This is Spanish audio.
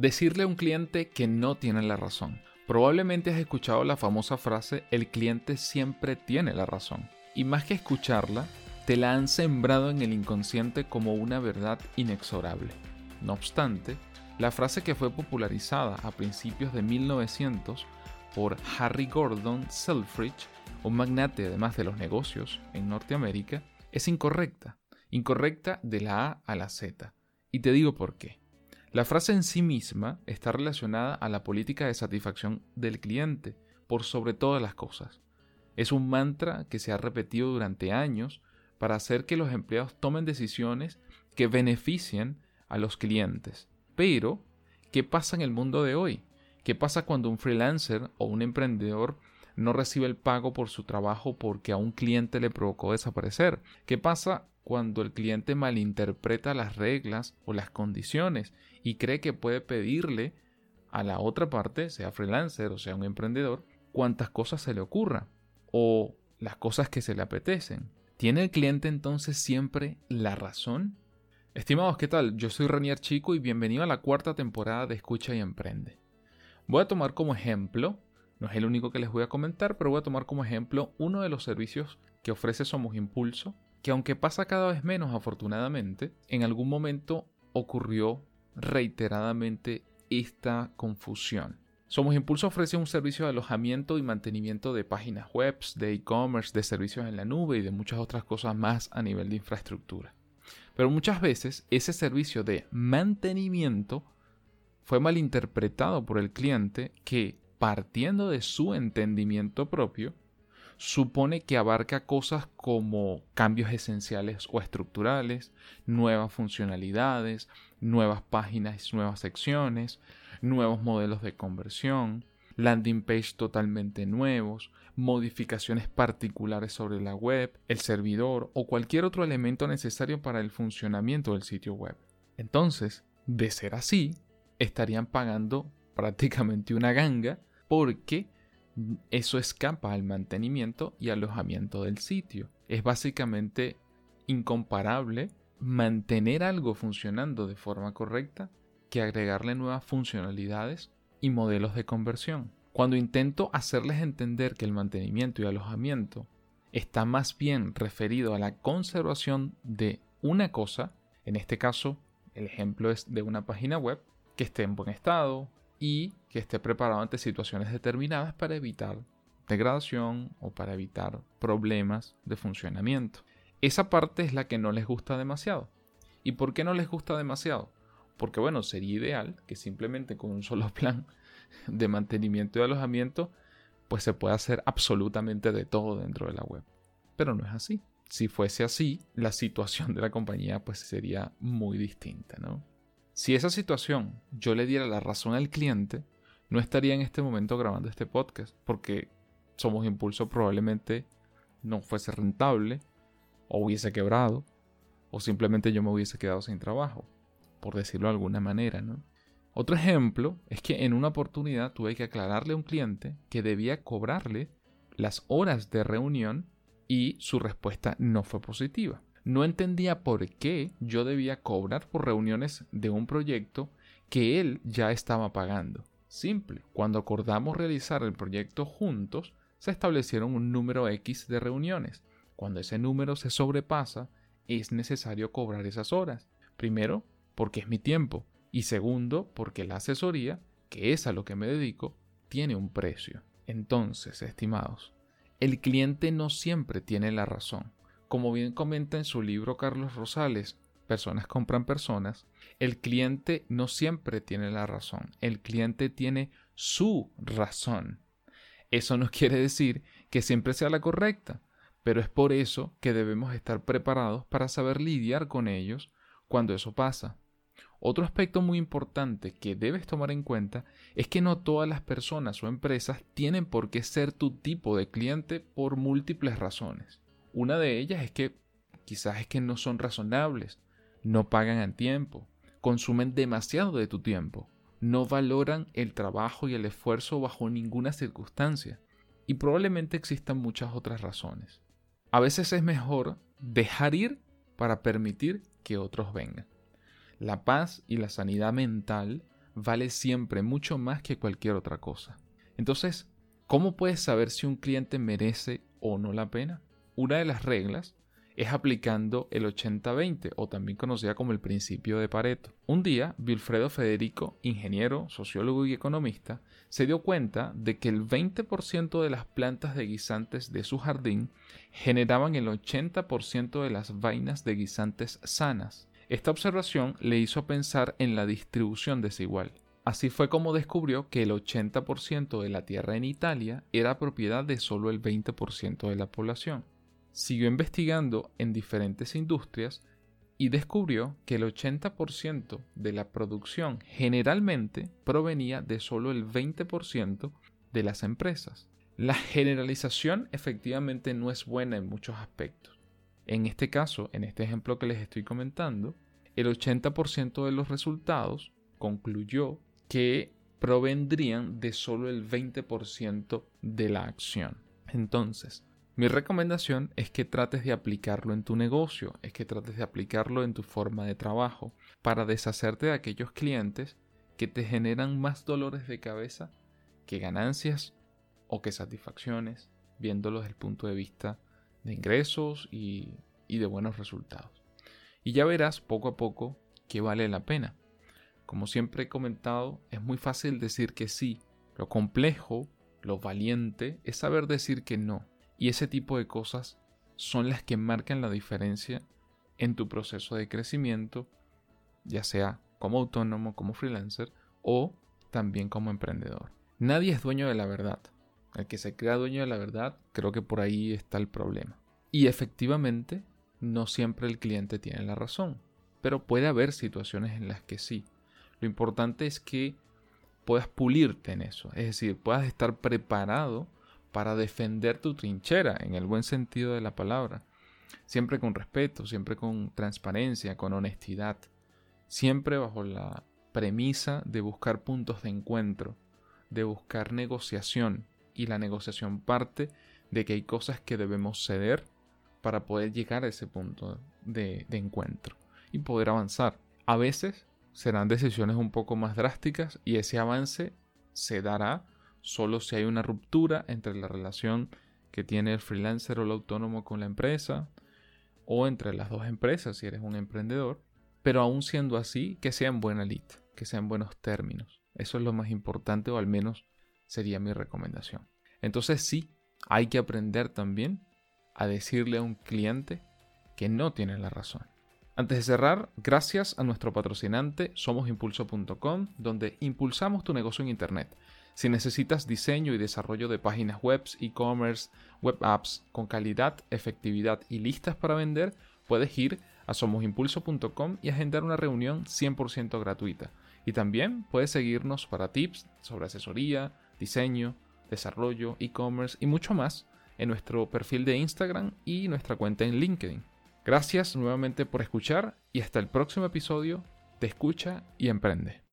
Decirle a un cliente que no tiene la razón. Probablemente has escuchado la famosa frase el cliente siempre tiene la razón. Y más que escucharla, te la han sembrado en el inconsciente como una verdad inexorable. No obstante, la frase que fue popularizada a principios de 1900 por Harry Gordon Selfridge, un magnate además de los negocios en Norteamérica, es incorrecta. Incorrecta de la A a la Z. Y te digo por qué. La frase en sí misma está relacionada a la política de satisfacción del cliente, por sobre todas las cosas. Es un mantra que se ha repetido durante años para hacer que los empleados tomen decisiones que beneficien a los clientes. Pero, ¿qué pasa en el mundo de hoy? ¿Qué pasa cuando un freelancer o un emprendedor no recibe el pago por su trabajo porque a un cliente le provocó desaparecer? ¿Qué pasa cuando el cliente malinterpreta las reglas o las condiciones y cree que puede pedirle a la otra parte, sea freelancer o sea un emprendedor, cuantas cosas se le ocurra o las cosas que se le apetecen. ¿Tiene el cliente entonces siempre la razón? Estimados, ¿qué tal? Yo soy Renier Chico y bienvenido a la cuarta temporada de Escucha y Emprende. Voy a tomar como ejemplo, no es el único que les voy a comentar, pero voy a tomar como ejemplo uno de los servicios que ofrece Somos Impulso que aunque pasa cada vez menos afortunadamente, en algún momento ocurrió reiteradamente esta confusión. Somos Impulso ofrece un servicio de alojamiento y mantenimiento de páginas web, de e-commerce, de servicios en la nube y de muchas otras cosas más a nivel de infraestructura. Pero muchas veces ese servicio de mantenimiento fue malinterpretado por el cliente que, partiendo de su entendimiento propio, supone que abarca cosas como cambios esenciales o estructurales, nuevas funcionalidades, nuevas páginas, nuevas secciones, nuevos modelos de conversión, landing page totalmente nuevos, modificaciones particulares sobre la web, el servidor o cualquier otro elemento necesario para el funcionamiento del sitio web. Entonces, de ser así, estarían pagando prácticamente una ganga porque eso escapa al mantenimiento y alojamiento del sitio. Es básicamente incomparable mantener algo funcionando de forma correcta que agregarle nuevas funcionalidades y modelos de conversión. Cuando intento hacerles entender que el mantenimiento y alojamiento está más bien referido a la conservación de una cosa, en este caso el ejemplo es de una página web que esté en buen estado, y que esté preparado ante situaciones determinadas para evitar degradación o para evitar problemas de funcionamiento. Esa parte es la que no les gusta demasiado. ¿Y por qué no les gusta demasiado? Porque bueno, sería ideal que simplemente con un solo plan de mantenimiento y alojamiento, pues se pueda hacer absolutamente de todo dentro de la web. Pero no es así. Si fuese así, la situación de la compañía pues sería muy distinta, ¿no? Si esa situación yo le diera la razón al cliente, no estaría en este momento grabando este podcast, porque Somos Impulso probablemente no fuese rentable, o hubiese quebrado, o simplemente yo me hubiese quedado sin trabajo, por decirlo de alguna manera. Otro ejemplo es que en una oportunidad tuve que aclararle a un cliente que debía cobrarle las horas de reunión y su respuesta no fue positiva no entendía por qué yo debía cobrar por reuniones de un proyecto que él ya estaba pagando. Simple, cuando acordamos realizar el proyecto juntos, se establecieron un número X de reuniones. Cuando ese número se sobrepasa, es necesario cobrar esas horas. Primero, porque es mi tiempo. Y segundo, porque la asesoría, que es a lo que me dedico, tiene un precio. Entonces, estimados, el cliente no siempre tiene la razón. Como bien comenta en su libro Carlos Rosales, Personas compran personas, el cliente no siempre tiene la razón, el cliente tiene su razón. Eso no quiere decir que siempre sea la correcta, pero es por eso que debemos estar preparados para saber lidiar con ellos cuando eso pasa. Otro aspecto muy importante que debes tomar en cuenta es que no todas las personas o empresas tienen por qué ser tu tipo de cliente por múltiples razones. Una de ellas es que quizás es que no son razonables, no pagan a tiempo, consumen demasiado de tu tiempo, no valoran el trabajo y el esfuerzo bajo ninguna circunstancia. Y probablemente existan muchas otras razones. A veces es mejor dejar ir para permitir que otros vengan. La paz y la sanidad mental vale siempre mucho más que cualquier otra cosa. Entonces, ¿cómo puedes saber si un cliente merece o no la pena? Una de las reglas es aplicando el 80-20 o también conocida como el principio de Pareto. Un día, Wilfredo Federico, ingeniero, sociólogo y economista, se dio cuenta de que el 20% de las plantas de guisantes de su jardín generaban el 80% de las vainas de guisantes sanas. Esta observación le hizo pensar en la distribución desigual. Así fue como descubrió que el 80% de la tierra en Italia era propiedad de solo el 20% de la población siguió investigando en diferentes industrias y descubrió que el 80% de la producción generalmente provenía de solo el 20% de las empresas. La generalización efectivamente no es buena en muchos aspectos. En este caso, en este ejemplo que les estoy comentando, el 80% de los resultados concluyó que provendrían de solo el 20% de la acción. Entonces, mi recomendación es que trates de aplicarlo en tu negocio, es que trates de aplicarlo en tu forma de trabajo, para deshacerte de aquellos clientes que te generan más dolores de cabeza que ganancias o que satisfacciones, viéndolos desde el punto de vista de ingresos y, y de buenos resultados. Y ya verás poco a poco que vale la pena. Como siempre he comentado, es muy fácil decir que sí. Lo complejo, lo valiente, es saber decir que no y ese tipo de cosas son las que marcan la diferencia en tu proceso de crecimiento, ya sea como autónomo, como freelancer o también como emprendedor. Nadie es dueño de la verdad. El que se crea dueño de la verdad, creo que por ahí está el problema. Y efectivamente, no siempre el cliente tiene la razón, pero puede haber situaciones en las que sí. Lo importante es que puedas pulirte en eso, es decir, puedas estar preparado para defender tu trinchera, en el buen sentido de la palabra. Siempre con respeto, siempre con transparencia, con honestidad. Siempre bajo la premisa de buscar puntos de encuentro, de buscar negociación. Y la negociación parte de que hay cosas que debemos ceder para poder llegar a ese punto de, encuentro y poder avanzar. A veces serán decisiones un poco más drásticas y ese avance se dará solo si hay una ruptura entre la relación que tiene el freelancer o el autónomo con la empresa, o entre las dos empresas si eres un emprendedor, pero aún siendo así, que sea en buena lid, que sea en buenos términos. Eso es lo más importante, o al menos sería mi recomendación. Entonces sí, hay que aprender también a decirle a un cliente que no tiene la razón. Antes de cerrar, gracias a nuestro patrocinante somosimpulso.com, donde impulsamos tu negocio en Internet. Si necesitas diseño y desarrollo de páginas web, e-commerce, web apps con calidad, efectividad y listas para vender, puedes ir a somosimpulso.com y agendar una reunión 100% gratuita. Y también puedes seguirnos para tips sobre asesoría, diseño, desarrollo, e-commerce y mucho más en nuestro perfil de Instagram y nuestra cuenta en LinkedIn. Gracias nuevamente por escuchar y hasta el próximo episodio de Escucha y Emprende.